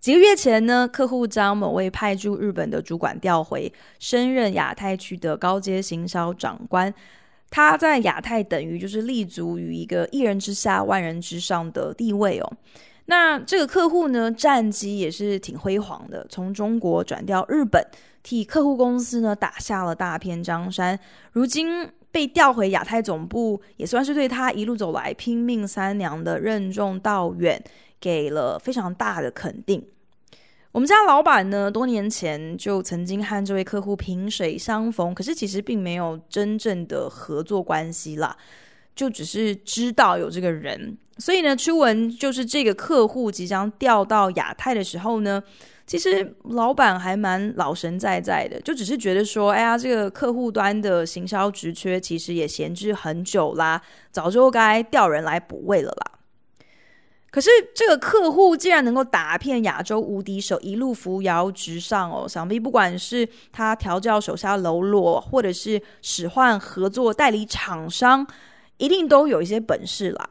几个月前呢，客户将某位派驻日本的主管调回，升任亚太区的高阶行销长官。他在亚太等于就是立足于一个一人之下、万人之上的地位哦。那这个客户呢，战绩也是挺辉煌的，从中国转调日本，替客户公司呢打下了大片江山。如今被调回亚太总部，也算是对他一路走来拼命三娘的任重道远。给了非常大的肯定。我们家老板呢，多年前就曾经和这位客户萍水相逢，可是其实并没有真正的合作关系啦，就只是知道有这个人。所以呢，初闻就是这个客户即将调到亚太的时候呢，其实老板还蛮老神在在的，就只是觉得说，哎呀，这个客户端的行销职缺其实也闲置很久啦，早就该调人来补位了啦。可是这个客户竟然能够打遍亚洲无敌手，一路扶摇直上哦！想必不管是他调教手下喽啰，或者是使唤合作代理厂商，一定都有一些本事啦。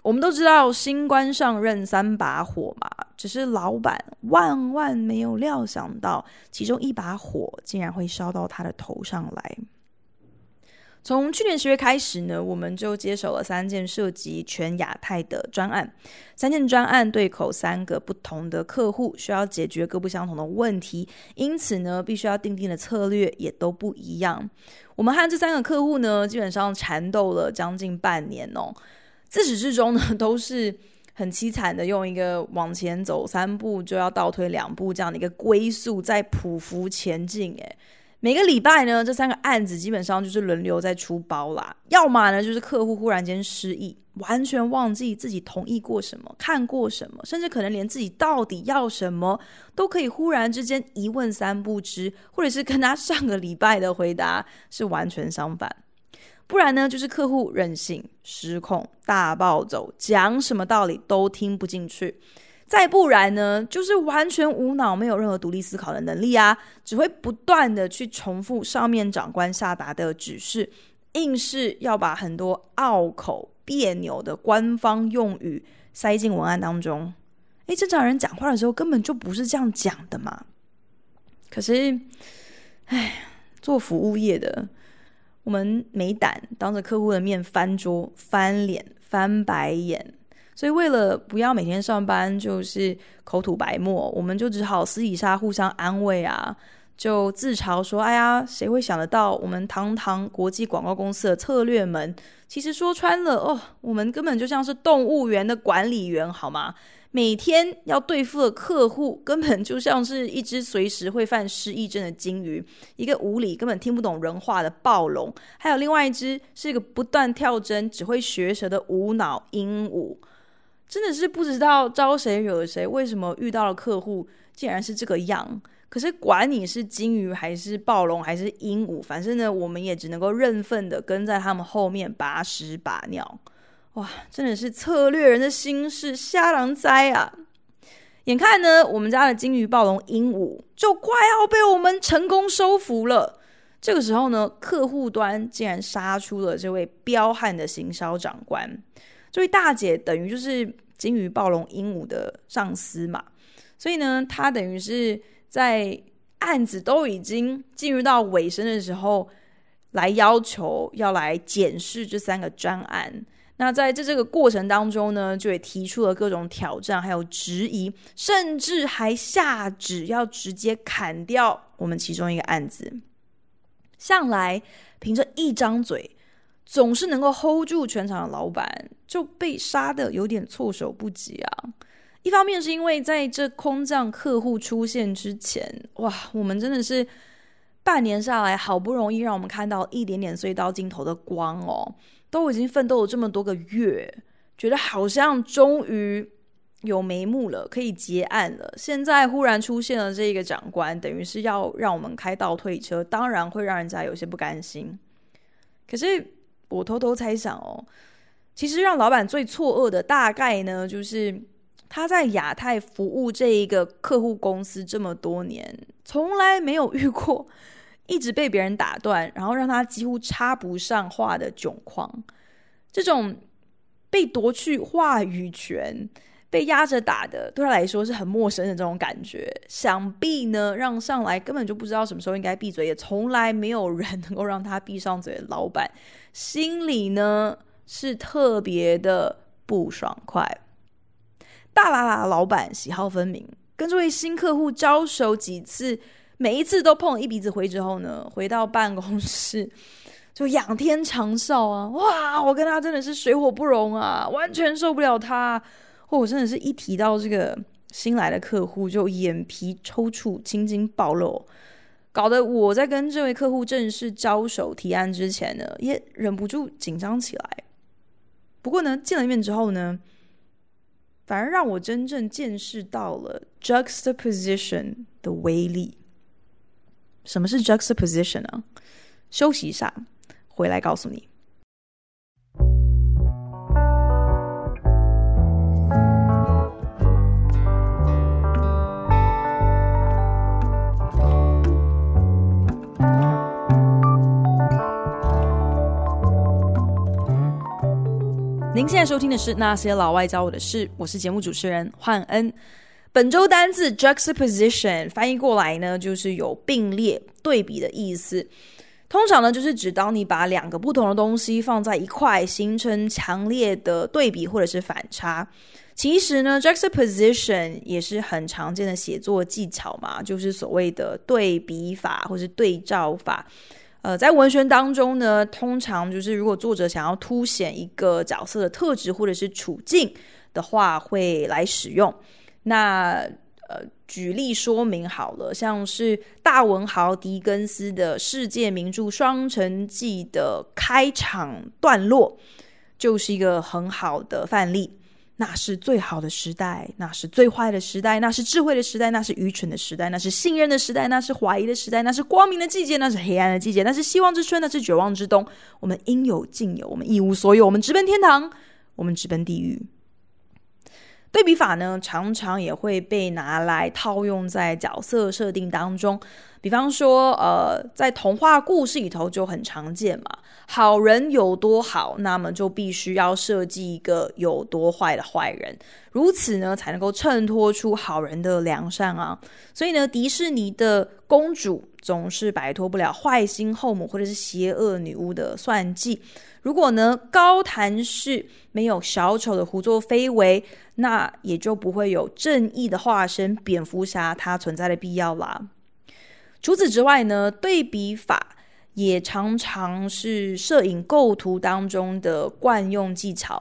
我们都知道新官上任三把火嘛，只是老板万万没有料想到，其中一把火竟然会烧到他的头上来。从去年十月开始呢，我们就接手了三件涉及全亚太的专案，三件专案对口三个不同的客户，需要解决各不相同的问题，因此呢，必须要定定的策略也都不一样。我们和这三个客户呢，基本上缠斗了将近半年哦，自始至终呢，都是很凄惨的，用一个往前走三步就要倒退两步这样的一个龟速在匍匐前进，诶。每个礼拜呢，这三个案子基本上就是轮流在出包啦。要么呢，就是客户忽然间失忆，完全忘记自己同意过什么、看过什么，甚至可能连自己到底要什么都可以忽然之间一问三不知，或者是跟他上个礼拜的回答是完全相反。不然呢，就是客户任性、失控、大暴走，讲什么道理都听不进去。再不然呢，就是完全无脑，没有任何独立思考的能力啊，只会不断的去重复上面长官下达的指示，硬是要把很多拗口别扭的官方用语塞进文案当中。诶，正常人讲话的时候根本就不是这样讲的嘛。可是，哎，做服务业的，我们没胆当着客户的面翻桌、翻脸、翻白眼。所以，为了不要每天上班就是口吐白沫，我们就只好私底下互相安慰啊，就自嘲说：“哎呀，谁会想得到，我们堂堂国际广告公司的策略们，其实说穿了哦，我们根本就像是动物园的管理员，好吗？每天要对付的客户，根本就像是一只随时会犯失忆症的鲸鱼，一个无理根本听不懂人话的暴龙，还有另外一只是一个不断跳针、只会学舌的无脑鹦鹉。”真的是不知道招谁惹谁，为什么遇到了客户竟然是这个样？可是管你是鲸鱼还是暴龙还是鹦鹉，反正呢，我们也只能够认份的跟在他们后面把屎把尿。哇，真的是策略人的心事，瞎狼灾啊！眼看呢，我们家的鲸鱼、暴龙、鹦鹉就快要被我们成功收服了。这个时候呢，客户端竟然杀出了这位彪悍的行销长官。这位大姐等于就是金鱼、暴龙、鹦鹉的上司嘛，所以呢，她等于是在案子都已经进入到尾声的时候，来要求要来检视这三个专案。那在这这个过程当中呢，就也提出了各种挑战，还有质疑，甚至还下旨要直接砍掉我们其中一个案子。向来凭着一张嘴。总是能够 hold 住全场的老板，就被杀的有点措手不及啊！一方面是因为在这空降客户出现之前，哇，我们真的是半年下来，好不容易让我们看到一点点隧道尽头的光哦，都已经奋斗了这么多个月，觉得好像终于有眉目了，可以结案了。现在忽然出现了这个长官，等于是要让我们开倒退车，当然会让人家有些不甘心。可是我偷偷猜想哦，其实让老板最错愕的大概呢，就是他在亚太服务这一个客户公司这么多年，从来没有遇过一直被别人打断，然后让他几乎插不上话的窘况。这种被夺去话语权。被压着打的，对他来说是很陌生的这种感觉。想必呢，让上来根本就不知道什么时候应该闭嘴，也从来没有人能够让他闭上嘴的老板，心里呢是特别的不爽快。大喇喇老板喜好分明，跟这位新客户交手几次，每一次都碰一鼻子灰之后呢，回到办公室就仰天长啸啊！哇，我跟他真的是水火不容啊，完全受不了他。或我真的是一提到这个新来的客户，就眼皮抽搐、青筋暴露，搞得我在跟这位客户正式交手提案之前呢，也忍不住紧张起来。不过呢，见了面之后呢，反而让我真正见识到了 juxtaposition 的威力。什么是 juxtaposition 呢？休息一下，回来告诉你。现在收听的是《那些老外教我的事》，我是节目主持人焕恩。本周单字 juxtaposition 翻译过来呢，就是有并列、对比的意思。通常呢，就是指当你把两个不同的东西放在一块，形成强烈的对比或者是反差。其实呢，juxtaposition 也是很常见的写作技巧嘛，就是所谓的对比法或是对照法。呃，在文学当中呢，通常就是如果作者想要凸显一个角色的特质或者是处境的话，会来使用。那呃，举例说明好了，像是大文豪狄更斯的世界名著《双城记》的开场段落，就是一个很好的范例。那是最好的时代，那是最坏的时代，那是智慧的时代，那是愚蠢的时代，那是信任的时代，那是怀疑的时代，那是光明的季节，那是黑暗的季节，那是希望之春，那是绝望之冬。我们应有尽有，我们一无所有，我们直奔天堂，我们直奔地狱。对比法呢，常常也会被拿来套用在角色设定当中。比方说，呃，在童话故事里头就很常见嘛。好人有多好，那么就必须要设计一个有多坏的坏人，如此呢，才能够衬托出好人的良善啊。所以呢，迪士尼的公主总是摆脱不了坏心后母或者是邪恶女巫的算计。如果呢，高谭市没有小丑的胡作非为，那也就不会有正义的化身蝙蝠侠它存在的必要啦。除此之外呢，对比法也常常是摄影构图当中的惯用技巧。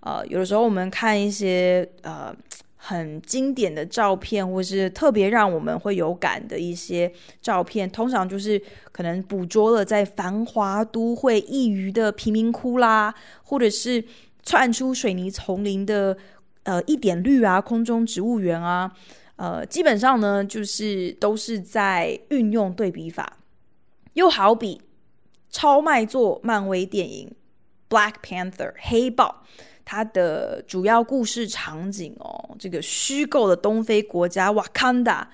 呃，有的时候我们看一些呃很经典的照片，或是特别让我们会有感的一些照片，通常就是可能捕捉了在繁华都会一隅的贫民窟啦，或者是窜出水泥丛林的呃一点绿啊，空中植物园啊。呃，基本上呢，就是都是在运用对比法，又好比超卖座漫威电影《Black Panther》黑豹，它的主要故事场景哦，这个虚构的东非国家瓦坎达，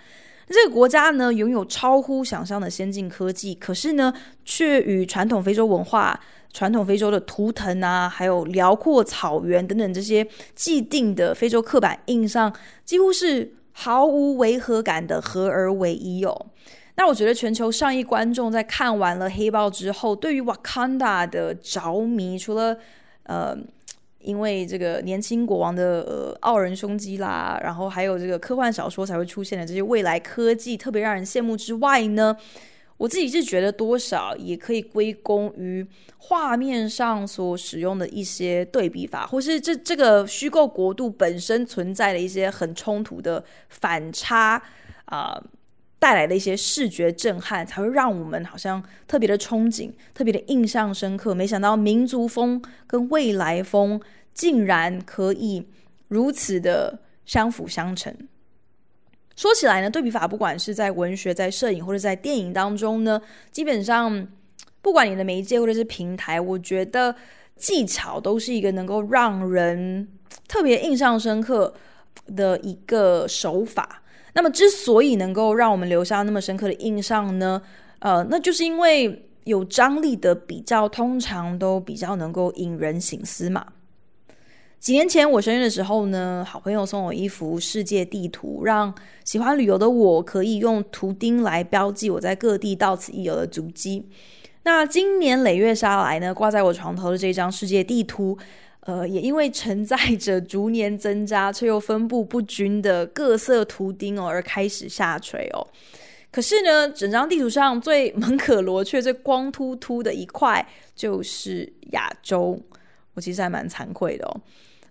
这个国家呢，拥有超乎想象的先进科技，可是呢，却与传统非洲文化、传统非洲的图腾啊，还有辽阔草原等等这些既定的非洲刻板印象，几乎是。毫无违和感的合而为一哦。那我觉得全球上亿观众在看完了《黑豹》之后，对于瓦坎达的着迷，除了呃，因为这个年轻国王的呃傲人胸肌啦，然后还有这个科幻小说才会出现的这些未来科技，特别让人羡慕之外呢。我自己是觉得多少也可以归功于画面上所使用的一些对比法，或是这这个虚构国度本身存在的一些很冲突的反差啊、带来的一些视觉震撼，才会让我们好像特别的憧憬，特别的印象深刻。没想到民族风跟未来风竟然可以如此的相辅相成。说起来呢，对比法不管是在文学、在摄影或者在电影当中呢，基本上不管你的媒介或者是平台，我觉得技巧都是一个能够让人特别印象深刻的一个手法。那么，之所以能够让我们留下那么深刻的印象呢，呃，那就是因为有张力的比较，通常都比较能够引人醒思嘛。几年前我生日的时候呢，好朋友送我一幅世界地图，让喜欢旅游的我可以用图钉来标记我在各地到此一游的足迹。那今年累月下来呢，挂在我床头的这张世界地图。呃，也因为承载着逐年增加却又分布不均的各色图钉哦，而开始下垂哦。可是呢，整张地图上最门可罗雀、最光秃秃的一块就是亚洲。我其实还蛮惭愧的哦，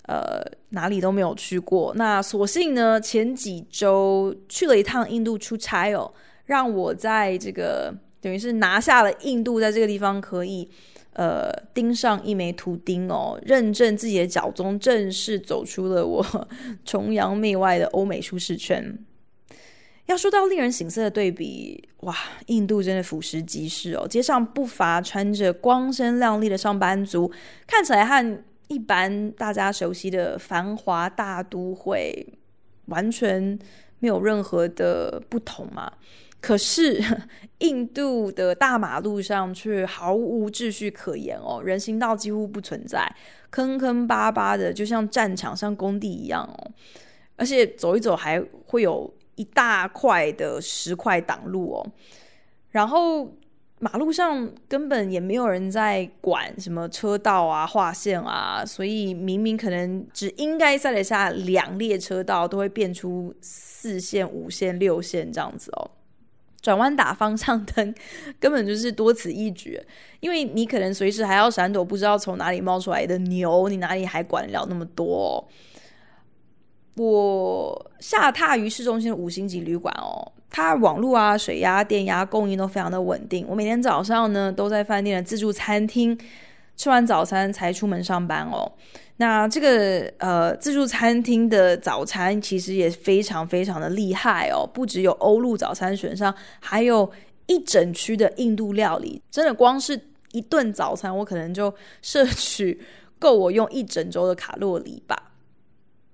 呃，哪里都没有去过。那所幸呢，前几周去了一趟印度出差哦，让我在这个等于是拿下了印度，在这个地方可以。呃，钉上一枚图钉哦，认证自己的脚踪，正式走出了我 崇洋媚外的欧美舒适圈。要说到令人醒色的对比，哇，印度真的俯拾即是哦，街上不乏穿着光鲜亮丽的上班族，看起来和一般大家熟悉的繁华大都会完全没有任何的不同嘛。可是，印度的大马路上却毫无秩序可言哦，人行道几乎不存在，坑坑巴巴的，就像战场、像工地一样哦。而且走一走还会有一大块的石块挡路哦。然后马路上根本也没有人在管什么车道啊、划线啊，所以明明可能只应该塞得下两列车道，都会变出四线、五线、六线这样子哦。转弯打方向灯 根本就是多此一举，因为你可能随时还要闪躲不知道从哪里冒出来的牛，你哪里还管得了那么多？我下榻于市中心的五星级旅馆哦，它网络啊、水压、电压供应都非常的稳定。我每天早上呢都在饭店的自助餐厅吃完早餐才出门上班哦。那这个呃自助餐厅的早餐其实也非常非常的厉害哦，不只有欧陆早餐选上，还有一整区的印度料理。真的，光是一顿早餐，我可能就摄取够我用一整周的卡路里吧。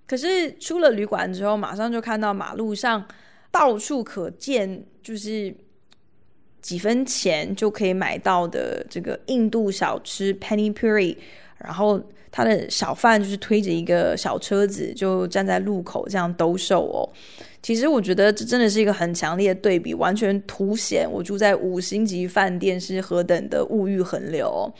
可是出了旅馆之后，马上就看到马路上到处可见，就是几分钱就可以买到的这个印度小吃 Penny Puri，然后。他的小贩就是推着一个小车子，就站在路口这样兜售哦。其实我觉得这真的是一个很强烈的对比，完全凸显我住在五星级饭店是何等的物欲横流哦。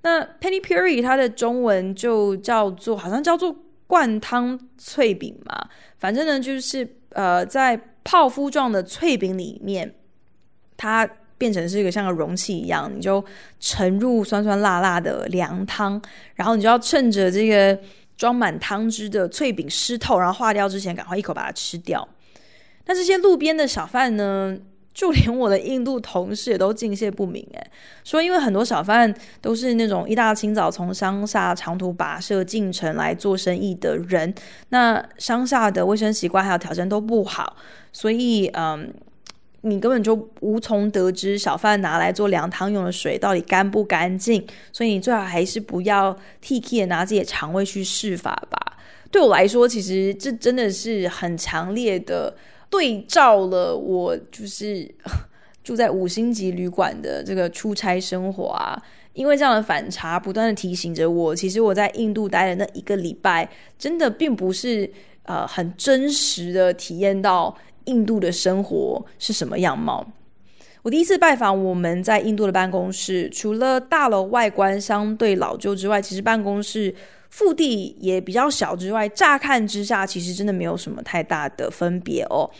那 Penny Puri 它的中文就叫做好像叫做灌汤脆饼嘛，反正呢就是呃在泡芙状的脆饼里面，它。变成是一个像个容器一样，你就盛入酸酸辣辣的凉汤，然后你就要趁着这个装满汤汁的脆饼湿透，然后化掉之前，赶快一口把它吃掉。那这些路边的小贩呢，就连我的印度同事也都敬谢不明，诶，说因为很多小贩都是那种一大清早从乡下长途跋涉进城来做生意的人，那乡下的卫生习惯还有条件都不好，所以嗯。你根本就无从得知小贩拿来做凉汤用的水到底干不干净，所以你最好还是不要 T K 的拿自己的肠胃去试法吧。对我来说，其实这真的是很强烈的对照了我就是 住在五星级旅馆的这个出差生活啊。因为这样的反差，不断的提醒着我，其实我在印度待的那一个礼拜，真的并不是呃很真实的体验到。印度的生活是什么样貌？我第一次拜访我们在印度的办公室，除了大楼外观相对老旧之外，其实办公室腹地也比较小之外，乍看之下其实真的没有什么太大的分别哦。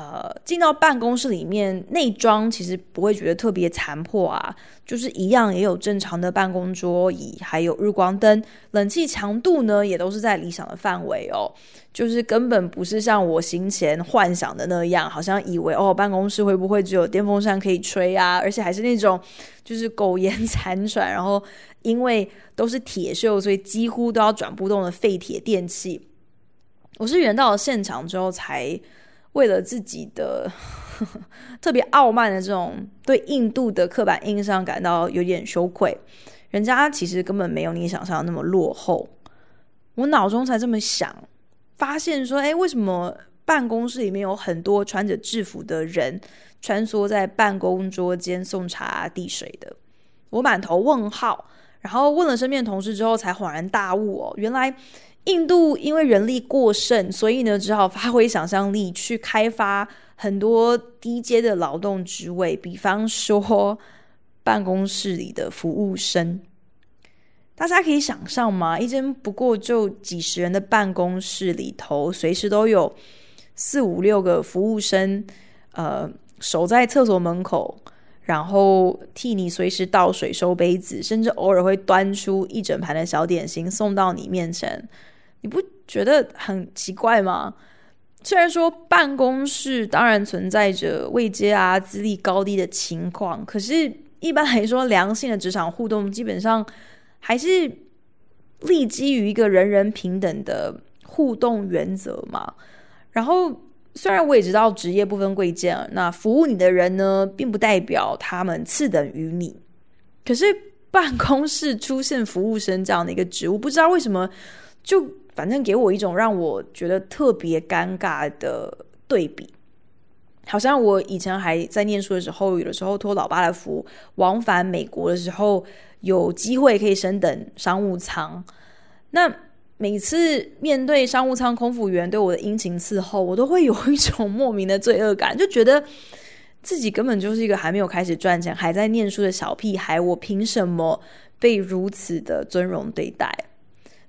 呃，进到办公室里面，内装其实不会觉得特别残破啊，就是一样也有正常的办公桌椅，还有日光灯，冷气强度呢也都是在理想的范围哦，就是根本不是像我行前幻想的那样，好像以为哦办公室会不会只有电风扇可以吹啊，而且还是那种就是苟延残喘，然后因为都是铁锈，所以几乎都要转不动的废铁电器。我是人到了现场之后，才为了自己的呵呵 特别傲慢的这种对印度的刻板印象感到有点羞愧。人家其实根本没有你想象那么落后。我脑中才这么想，发现说，哎，为什么办公室里面有很多穿着制服的人穿梭在办公桌间送茶递水的？我满头问号，然后问了身边同事之后，才恍然大悟哦，原来。印度因为人力过剩，所以呢，只好发挥想象力去开发很多低阶的劳动职位，比方说办公室里的服务生。大家可以想象吗？一间不过就几十人的办公室里头，随时都有四五六个服务生，呃，守在厕所门口，然后替你随时倒水、收杯子，甚至偶尔会端出一整盘的小点心送到你面前。你不觉得很奇怪吗？虽然说办公室当然存在着位阶啊、资历高低的情况，可是一般来说，良性的职场互动基本上还是立基于一个人人平等的互动原则嘛。然后，虽然我也知道职业不分贵贱，那服务你的人呢，并不代表他们次等于你。可是办公室出现服务生这样的一个职务，不知道为什么就。反正给我一种让我觉得特别尴尬的对比，好像我以前还在念书的时候，有的时候托老爸的福往返美国的时候，有机会可以升等商务舱。那每次面对商务舱空服员对我的殷勤伺候，我都会有一种莫名的罪恶感，就觉得自己根本就是一个还没有开始赚钱、还在念书的小屁孩，我凭什么被如此的尊荣对待？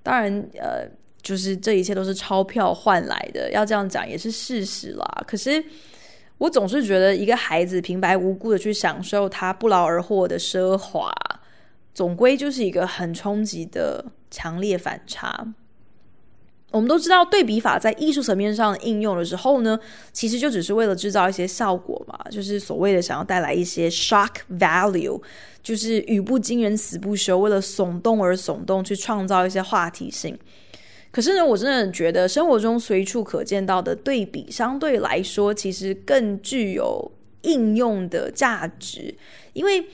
当然，呃。就是这一切都是钞票换来的，要这样讲也是事实啦。可是我总是觉得，一个孩子平白无故的去享受他不劳而获的奢华，总归就是一个很冲击的强烈反差。我们都知道，对比法在艺术层面上应用的时候呢，其实就只是为了制造一些效果嘛，就是所谓的想要带来一些 shock value，就是语不惊人死不休，为了耸动而耸动，去创造一些话题性。可是呢，我真的觉得生活中随处可见到的对比，相对来说其实更具有应用的价值，因为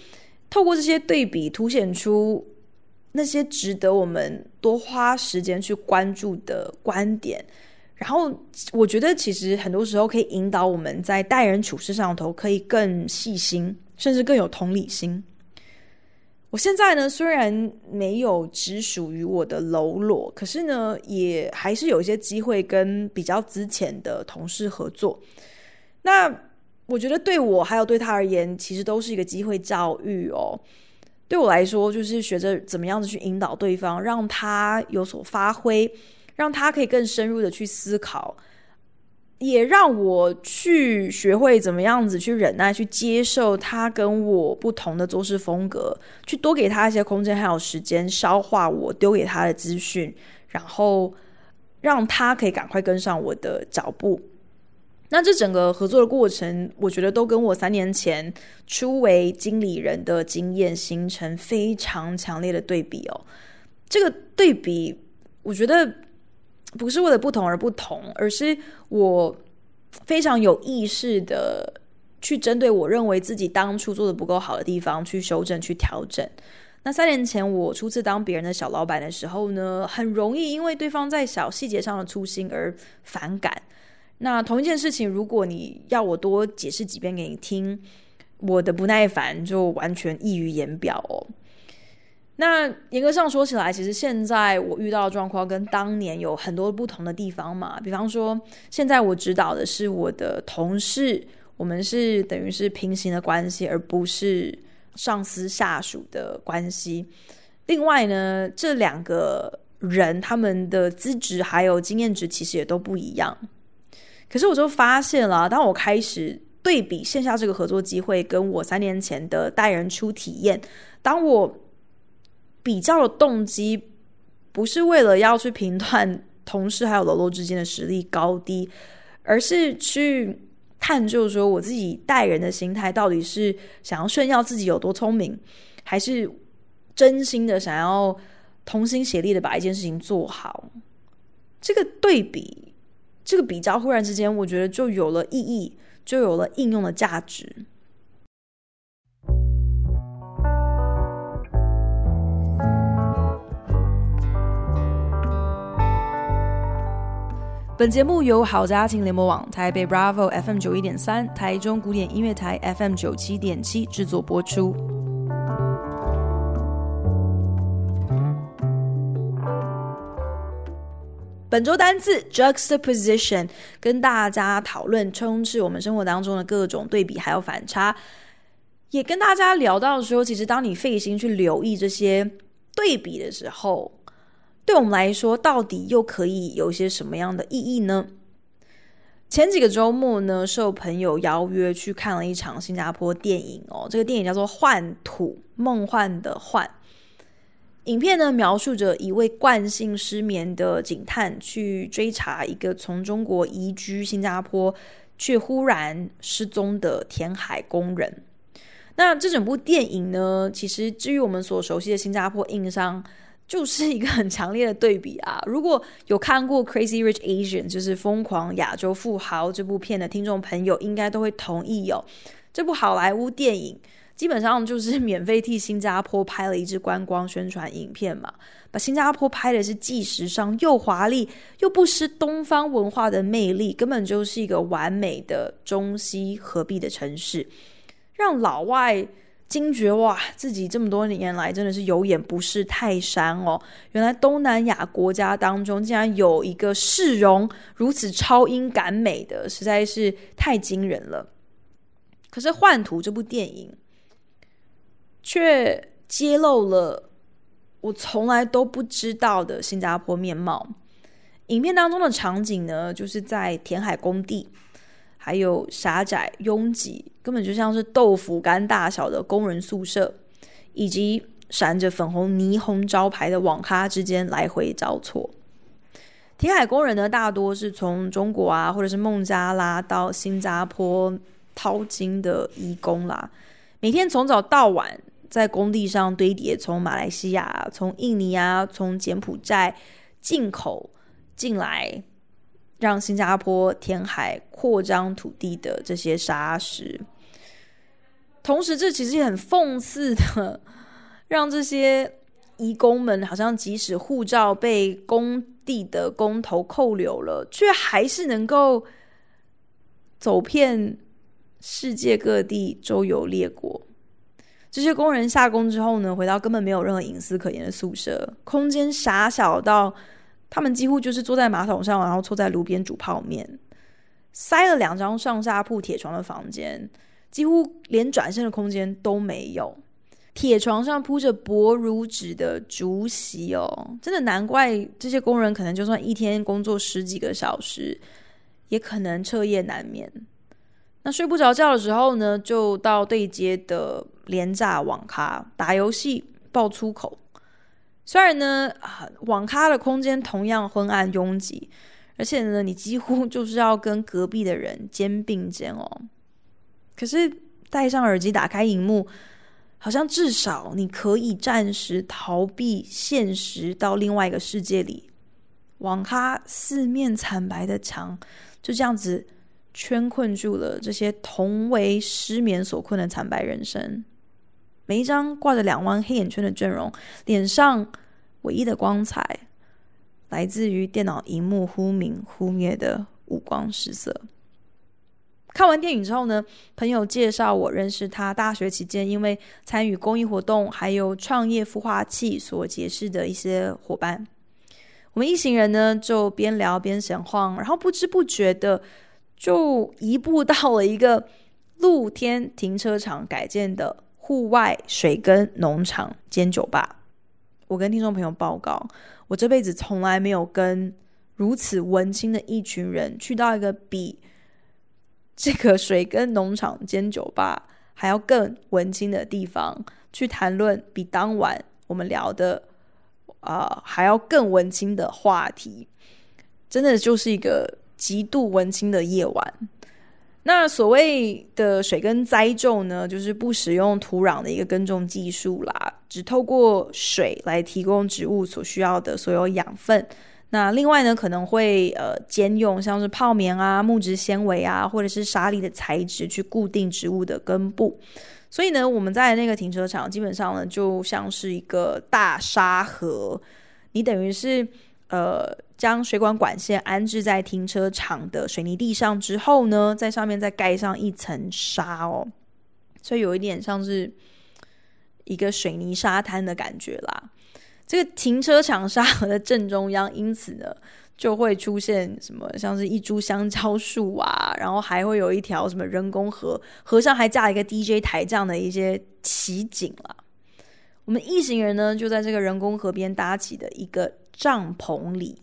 透过这些对比，凸显出那些值得我们多花时间去关注的观点。然后，我觉得其实很多时候可以引导我们在待人处事上头可以更细心，甚至更有同理心。我现在呢，虽然没有只属于我的喽啰，可是呢，也还是有一些机会跟比较之前的同事合作。那我觉得对我还有对他而言，其实都是一个机会教育哦。对我来说，就是学着怎么样子去引导对方，让他有所发挥，让他可以更深入的去思考。也让我去学会怎么样子去忍耐，去接受他跟我不同的做事风格，去多给他一些空间还有时间消化我丢给他的资讯，然后让他可以赶快跟上我的脚步。那这整个合作的过程，我觉得都跟我三年前初为经理人的经验形成非常强烈的对比哦。这个对比，我觉得。不是为了不同而不同，而是我非常有意识的去针对我认为自己当初做的不够好的地方去修正、去调整。那三年前我初次当别人的小老板的时候呢，很容易因为对方在小细节上的粗心而反感。那同一件事情，如果你要我多解释几遍给你听，我的不耐烦就完全溢于言表哦。那严格上说起来，其实现在我遇到的状况跟当年有很多不同的地方嘛。比方说，现在我指导的是我的同事，我们是等于是平行的关系，而不是上司下属的关系。另外呢，这两个人他们的资质还有经验值其实也都不一样。可是我就发现了，当我开始对比线下这个合作机会，跟我三年前的带人初体验，当我比较的动机不是为了要去评断同事还有喽啰之间的实力高低，而是去探究说我自己待人的心态到底是想要炫耀自己有多聪明，还是真心的想要同心协力的把一件事情做好。这个对比这个比较忽然之间，我觉得就有了意义，就有了应用的价值。本节目由好家庭联播网、台北 Bravo FM 九一点三、台中古典音乐台 FM 九七点七制作播出。本周单字 juxtaposition，跟大家讨论充斥我们生活当中的各种对比还有反差，也跟大家聊到说，其实当你费心去留意这些对比的时候。对我们来说，到底又可以有些什么样的意义呢？前几个周末呢，受朋友邀约去看了一场新加坡电影哦。这个电影叫做《幻土》，梦幻的幻。影片呢，描述着一位惯性失眠的警探去追查一个从中国移居新加坡却忽然失踪的填海工人。那这整部电影呢，其实至于我们所熟悉的新加坡硬伤。就是一个很强烈的对比啊！如果有看过《Crazy Rich Asian》就是《疯狂亚洲富豪》这部片的听众朋友，应该都会同意哦。这部好莱坞电影基本上就是免费替新加坡拍了一支观光宣传影片嘛，把新加坡拍的是既时尚又华丽，又不失东方文化的魅力，根本就是一个完美的中西合璧的城市，让老外。惊觉哇，自己这么多年来真的是有眼不识泰山哦！原来东南亚国家当中竟然有一个市容如此超英赶美的，实在是太惊人了。可是《幻图》这部电影却揭露了我从来都不知道的新加坡面貌。影片当中的场景呢，就是在填海工地。还有狭窄拥挤，根本就像是豆腐干大小的工人宿舍，以及闪着粉红霓虹招牌的网咖之间来回交错。填海工人呢，大多是从中国啊，或者是孟加拉到新加坡淘金的移工啦，每天从早到晚在工地上堆叠从马来西亚、从印尼啊、从柬埔寨进口进来。让新加坡填海扩张土地的这些沙石，同时这其实也很讽刺的，让这些移工们好像即使护照被工地的工头扣留了，却还是能够走遍世界各地，周游列国。这些工人下工之后呢，回到根本没有任何隐私可言的宿舍，空间狭小到。他们几乎就是坐在马桶上，然后坐在炉边煮泡面，塞了两张上下铺铁床的房间，几乎连转身的空间都没有。铁床上铺着薄如纸的竹席哦，真的难怪这些工人可能就算一天工作十几个小时，也可能彻夜难眠。那睡不着觉的时候呢，就到对街的廉价网咖打游戏、爆粗口。虽然呢，网咖的空间同样昏暗拥挤，而且呢，你几乎就是要跟隔壁的人肩并肩哦。可是戴上耳机，打开荧幕，好像至少你可以暂时逃避现实，到另外一个世界里。网咖四面惨白的墙，就这样子圈困住了这些同为失眠所困的惨白人生。每一张挂着两弯黑眼圈的阵容，脸上唯一的光彩，来自于电脑荧幕忽明忽灭的五光十色。看完电影之后呢，朋友介绍我认识他大学期间因为参与公益活动还有创业孵化器所结识的一些伙伴。我们一行人呢就边聊边闲晃，然后不知不觉的就移步到了一个露天停车场改建的。户外水耕农场兼酒吧，我跟听众朋友报告，我这辈子从来没有跟如此文青的一群人去到一个比这个水耕农场兼酒吧还要更文青的地方去谈论比当晚我们聊的啊、呃、还要更文青的话题，真的就是一个极度文青的夜晚。那所谓的水耕栽种呢，就是不使用土壤的一个耕种技术啦，只透过水来提供植物所需要的所有养分。那另外呢，可能会呃兼用像是泡棉啊、木质纤维啊，或者是沙粒的材质去固定植物的根部。所以呢，我们在那个停车场基本上呢，就像是一个大沙河。你等于是呃将水管管线安置在停车场的水泥地上之后呢，在上面再盖上一层沙哦，所以有一点像是一个水泥沙滩的感觉啦。这个停车场沙河的正中央，因此呢，就会出现什么，像是一株香蕉树啊，然后还会有一条什么人工河，河上还架了一个 DJ 台这样的一些奇景啦。我们一行人呢，就在这个人工河边搭起的一个帐篷里，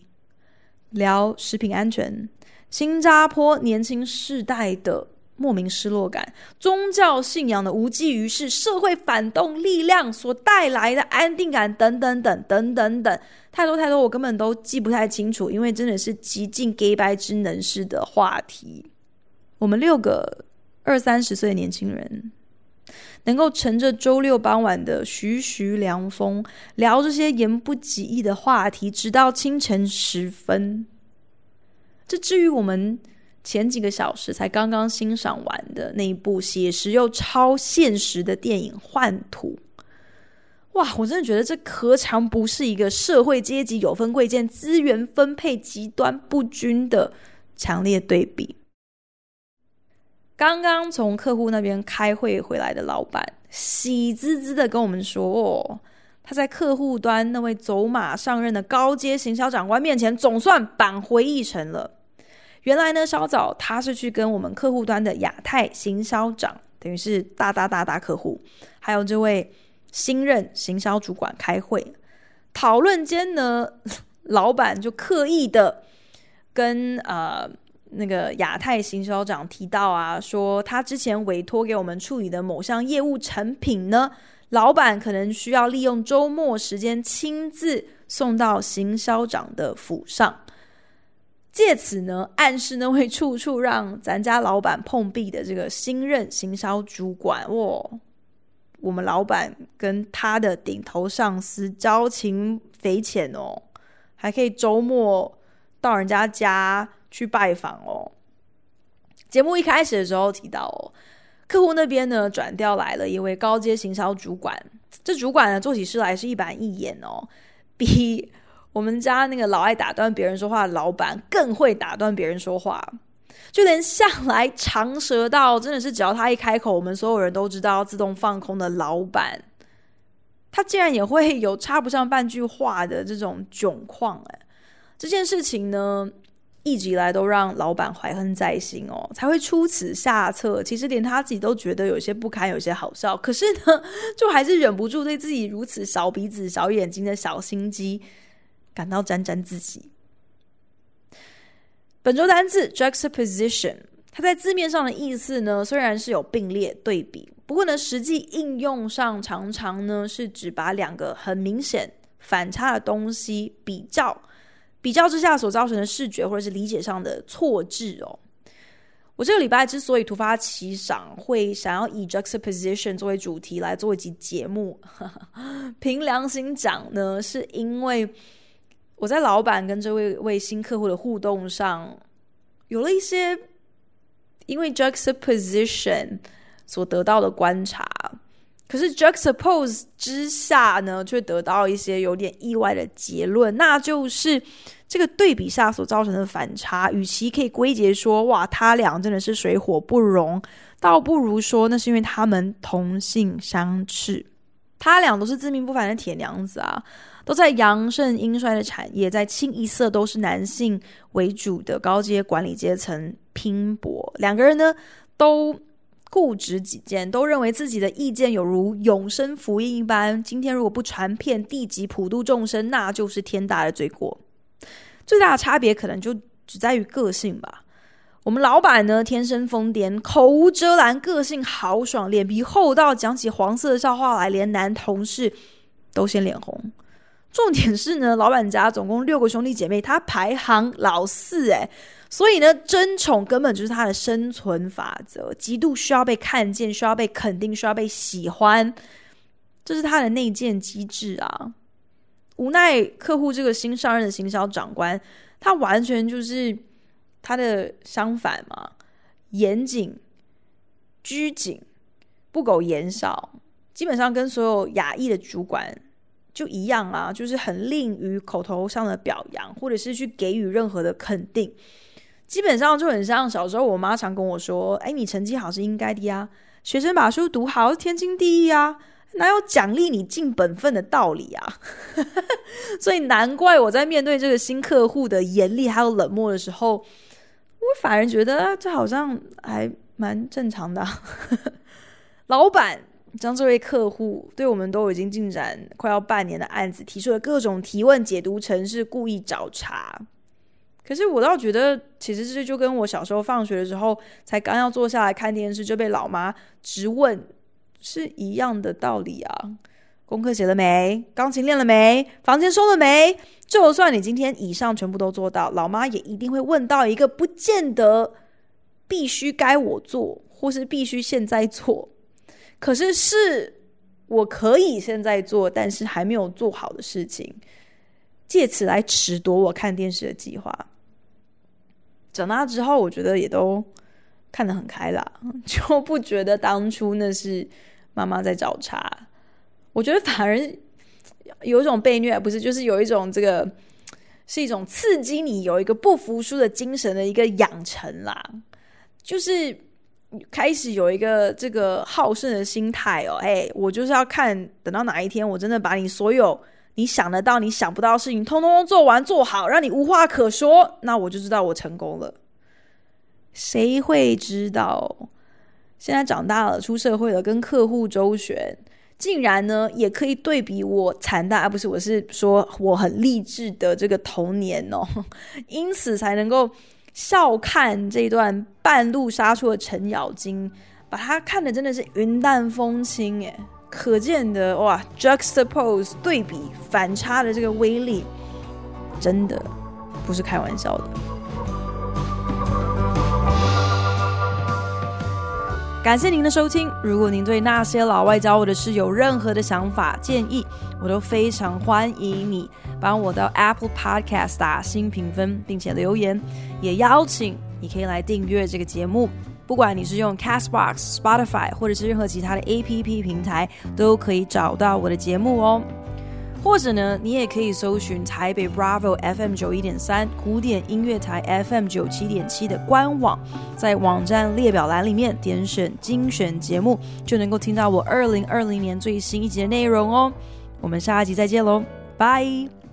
聊食品安全，新加坡年轻世代的。莫名失落感，宗教信仰的无济于事，社会反动力量所带来的安定感，等等等等等等，太多太多，我根本都记不太清楚，因为真的是极尽假掰之能事的话题。我们六个二三十岁的年轻人，能够乘着周六傍晚的徐徐凉风，聊这些言不及义的话题，直到清晨时分。这至于我们。前几个小时才刚刚欣赏完的那一部写实又超现实的电影《幻土》，哇！我真的觉得这何尝不是一个社会阶级有分贵贱、资源分配极端不均的强烈对比。刚刚从客户那边开会回来的老板，喜滋滋的跟我们说：“哦，他在客户端那位走马上任的高阶行销长官面前，总算扳回一城了。”原来呢，稍早他是去跟我们客户端的亚太行销长，等于是大大大大客户，还有这位新任行销主管开会讨论间呢，老板就刻意的跟呃那个亚太行销长提到啊，说他之前委托给我们处理的某项业务产品呢，老板可能需要利用周末时间亲自送到行销长的府上。借此呢，暗示那位处处让咱家老板碰壁的这个新任行销主管，哦，我们老板跟他的顶头上司交情匪浅哦，还可以周末到人家家去拜访哦。节目一开始的时候提到哦，客户那边呢转调来了一位高阶行销主管，这主管呢做起事来是一板一眼哦，比。我们家那个老爱打断别人说话的老板更会打断别人说话，就连向来长舌到真的是只要他一开口，我们所有人都知道自动放空的老板，他竟然也会有插不上半句话的这种窘况。哎，这件事情呢，一直以来都让老板怀恨在心哦，才会出此下策。其实连他自己都觉得有些不堪，有些好笑，可是呢，就还是忍不住对自己如此小鼻子小眼睛的小心机。感到沾沾自喜。本周单字 juxtaposition，它在字面上的意思呢，虽然是有并列对比，不过呢，实际应用上常常呢是指把两个很明显反差的东西比较，比较之下所造成的视觉或者是理解上的错置哦。我这个礼拜之所以突发奇想，会想要以 juxtaposition 作为主题来做一集节目，凭良心讲呢，是因为。我在老板跟这位位新客户的互动上，有了一些因为 juxtaposition 所得到的观察，可是 juxtapose 之下呢，却得到一些有点意外的结论，那就是这个对比下所造成的反差，与其可以归结说哇，他俩真的是水火不容，倒不如说那是因为他们同性相斥，他俩都是自命不凡的铁娘子啊。都在阳盛阴衰的产业，在清一色都是男性为主的高阶管理阶层拼搏。两个人呢，都固执己见，都认为自己的意见有如永生福音一般。今天如果不传遍地级普度众生，那就是天大的罪过。最大的差别可能就只在于个性吧。我们老板呢，天生疯癫，口无遮拦，个性豪爽，脸皮厚到讲起黄色的笑话来，连男同事都先脸红。重点是呢，老板家总共六个兄弟姐妹，他排行老四，诶，所以呢，争宠根本就是他的生存法则，极度需要被看见，需要被肯定，需要被喜欢，这是他的内建机制啊。无奈客户这个新上任的行销长官，他完全就是他的相反嘛，严谨、拘谨、不苟言少，基本上跟所有亚裔的主管就一样啊，就是很吝于口头上的表扬，或者是去给予任何的肯定。基本上就很像小时候我妈常跟我说：“哎，你成绩好是应该的呀，学生把书读好是天经地义啊。”哪有奖励你尽本分的道理啊？所以难怪我在面对这个新客户的严厉还有冷漠的时候，我反而觉得这好像还蛮正常的。老板将这位客户对我们都已经进展快要半年的案子提出了各种提问，解读成是故意找茬。可是我倒觉得，其实这就跟我小时候放学的时候，才刚要坐下来看电视，就被老妈质问。是一样的道理啊！功课写了没？钢琴练了没？房间收了没？就算你今天以上全部都做到，老妈也一定会问到一个不见得必须该我做，或是必须现在做，可是是我可以现在做，但是还没有做好的事情，借此来褫夺我看电视的计划。长大之后，我觉得也都看得很开朗，就不觉得当初那是。妈妈在找茬，我觉得反而有一种被虐，不是，就是有一种这个是一种刺激你有一个不服输的精神的一个养成啦，就是开始有一个这个好胜的心态哦，哎，我就是要看等到哪一天我真的把你所有你想得到、你想不到的事情通通做完做好，让你无话可说，那我就知道我成功了。谁会知道？现在长大了，出社会了，跟客户周旋，竟然呢也可以对比我惨淡，而不是我是说我很励志的这个童年哦，因此才能够笑看这段半路杀出的程咬金，把他看的真的是云淡风轻诶，可见的哇，juxtapose 对比反差的这个威力，真的不是开玩笑的。感谢您的收听。如果您对那些老外教我的事有任何的想法建议，我都非常欢迎你帮我到 Apple Podcast 打新评分，并且留言。也邀请你可以来订阅这个节目，不管你是用 Castbox、Spotify 或者是任何其他的 APP 平台，都可以找到我的节目哦。或者呢，你也可以搜寻台北 Bravo FM 九一点三古典音乐台 FM 九七点七的官网，在网站列表栏里面点选精选节目，就能够听到我二零二零年最新一集的内容哦。我们下一集再见喽，拜。